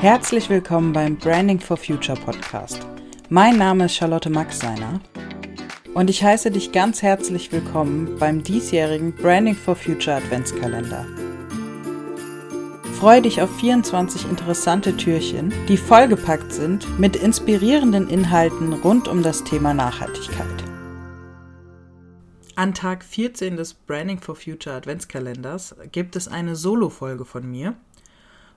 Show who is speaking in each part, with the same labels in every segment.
Speaker 1: Herzlich willkommen beim Branding for Future Podcast. Mein Name ist Charlotte Maxseiner und ich heiße dich ganz herzlich willkommen beim diesjährigen Branding for Future Adventskalender. Freue dich auf 24 interessante Türchen, die vollgepackt sind mit inspirierenden Inhalten rund um das Thema Nachhaltigkeit. An Tag 14 des Branding for Future Adventskalenders gibt es eine Solo-Folge von mir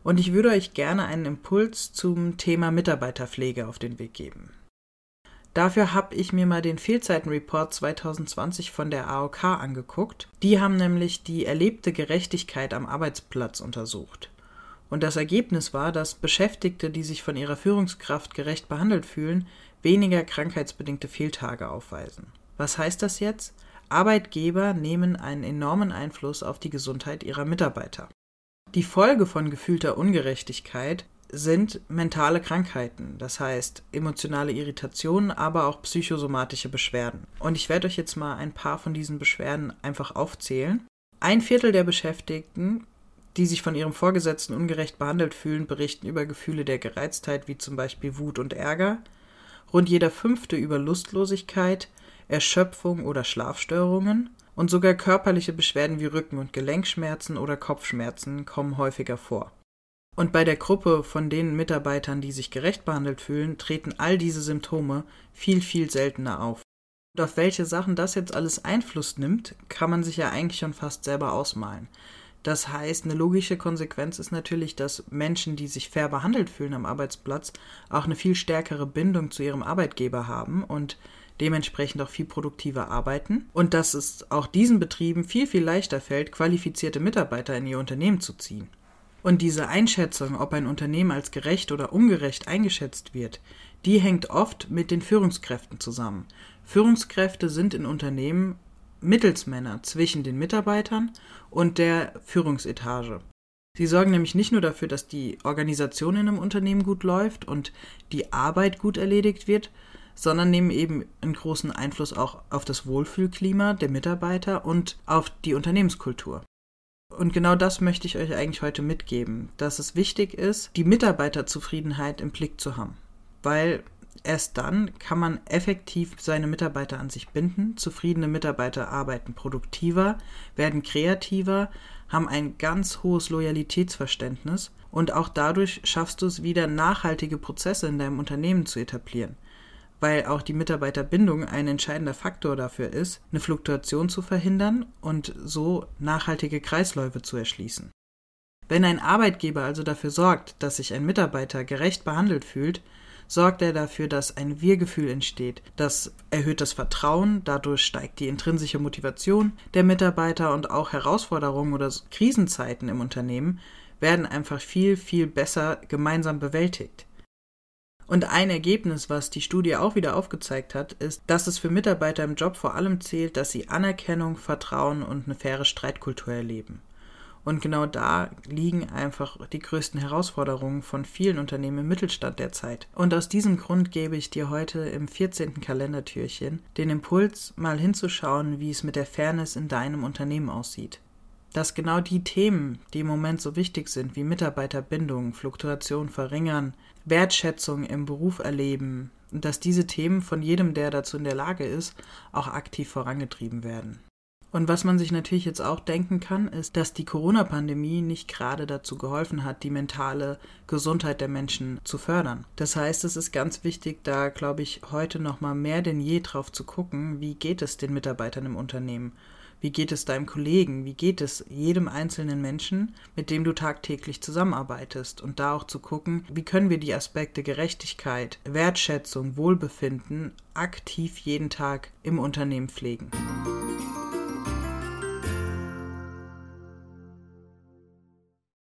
Speaker 1: und ich würde euch gerne einen Impuls zum Thema Mitarbeiterpflege auf den Weg geben. Dafür habe ich mir mal den Fehlzeitenreport 2020 von der AOK angeguckt. Die haben nämlich die erlebte Gerechtigkeit am Arbeitsplatz untersucht. Und das Ergebnis war, dass Beschäftigte, die sich von ihrer Führungskraft gerecht behandelt fühlen, weniger krankheitsbedingte Fehltage aufweisen. Was heißt das jetzt? Arbeitgeber nehmen einen enormen Einfluss auf die Gesundheit ihrer Mitarbeiter. Die Folge von gefühlter Ungerechtigkeit sind mentale Krankheiten, das heißt emotionale Irritationen, aber auch psychosomatische Beschwerden. Und ich werde euch jetzt mal ein paar von diesen Beschwerden einfach aufzählen. Ein Viertel der Beschäftigten, die sich von ihrem Vorgesetzten ungerecht behandelt fühlen, berichten über Gefühle der Gereiztheit, wie zum Beispiel Wut und Ärger. Rund jeder fünfte über Lustlosigkeit, Erschöpfung oder Schlafstörungen. Und sogar körperliche Beschwerden wie Rücken- und Gelenkschmerzen oder Kopfschmerzen kommen häufiger vor. Und bei der Gruppe von den Mitarbeitern, die sich gerecht behandelt fühlen, treten all diese Symptome viel, viel seltener auf. Und auf welche Sachen das jetzt alles Einfluss nimmt, kann man sich ja eigentlich schon fast selber ausmalen. Das heißt, eine logische Konsequenz ist natürlich, dass Menschen, die sich fair behandelt fühlen am Arbeitsplatz, auch eine viel stärkere Bindung zu ihrem Arbeitgeber haben und dementsprechend auch viel produktiver arbeiten und dass es auch diesen Betrieben viel, viel leichter fällt, qualifizierte Mitarbeiter in ihr Unternehmen zu ziehen. Und diese Einschätzung, ob ein Unternehmen als gerecht oder ungerecht eingeschätzt wird, die hängt oft mit den Führungskräften zusammen. Führungskräfte sind in Unternehmen Mittelsmänner zwischen den Mitarbeitern und der Führungsetage. Sie sorgen nämlich nicht nur dafür, dass die Organisation in einem Unternehmen gut läuft und die Arbeit gut erledigt wird, sondern nehmen eben einen großen Einfluss auch auf das Wohlfühlklima der Mitarbeiter und auf die Unternehmenskultur. Und genau das möchte ich euch eigentlich heute mitgeben, dass es wichtig ist, die Mitarbeiterzufriedenheit im Blick zu haben. Weil erst dann kann man effektiv seine Mitarbeiter an sich binden. Zufriedene Mitarbeiter arbeiten produktiver, werden kreativer, haben ein ganz hohes Loyalitätsverständnis und auch dadurch schaffst du es wieder, nachhaltige Prozesse in deinem Unternehmen zu etablieren weil auch die Mitarbeiterbindung ein entscheidender Faktor dafür ist, eine Fluktuation zu verhindern und so nachhaltige Kreisläufe zu erschließen. Wenn ein Arbeitgeber also dafür sorgt, dass sich ein Mitarbeiter gerecht behandelt fühlt, sorgt er dafür, dass ein Wir-Gefühl entsteht. Das erhöht das Vertrauen, dadurch steigt die intrinsische Motivation der Mitarbeiter und auch Herausforderungen oder Krisenzeiten im Unternehmen werden einfach viel, viel besser gemeinsam bewältigt. Und ein Ergebnis, was die Studie auch wieder aufgezeigt hat, ist, dass es für Mitarbeiter im Job vor allem zählt, dass sie Anerkennung, Vertrauen und eine faire Streitkultur erleben. Und genau da liegen einfach die größten Herausforderungen von vielen Unternehmen im Mittelstand derzeit. Und aus diesem Grund gebe ich dir heute im 14. Kalendertürchen den Impuls, mal hinzuschauen, wie es mit der Fairness in deinem Unternehmen aussieht dass genau die Themen, die im Moment so wichtig sind, wie Mitarbeiterbindung, Fluktuation verringern, Wertschätzung im Beruf erleben, und dass diese Themen von jedem, der dazu in der Lage ist, auch aktiv vorangetrieben werden. Und was man sich natürlich jetzt auch denken kann, ist, dass die Corona-Pandemie nicht gerade dazu geholfen hat, die mentale Gesundheit der Menschen zu fördern. Das heißt, es ist ganz wichtig, da glaube ich heute noch mal mehr denn je drauf zu gucken, wie geht es den Mitarbeitern im Unternehmen wie geht es deinem Kollegen? Wie geht es jedem einzelnen Menschen, mit dem du tagtäglich zusammenarbeitest? Und da auch zu gucken, wie können wir die Aspekte Gerechtigkeit, Wertschätzung, Wohlbefinden aktiv jeden Tag im Unternehmen pflegen.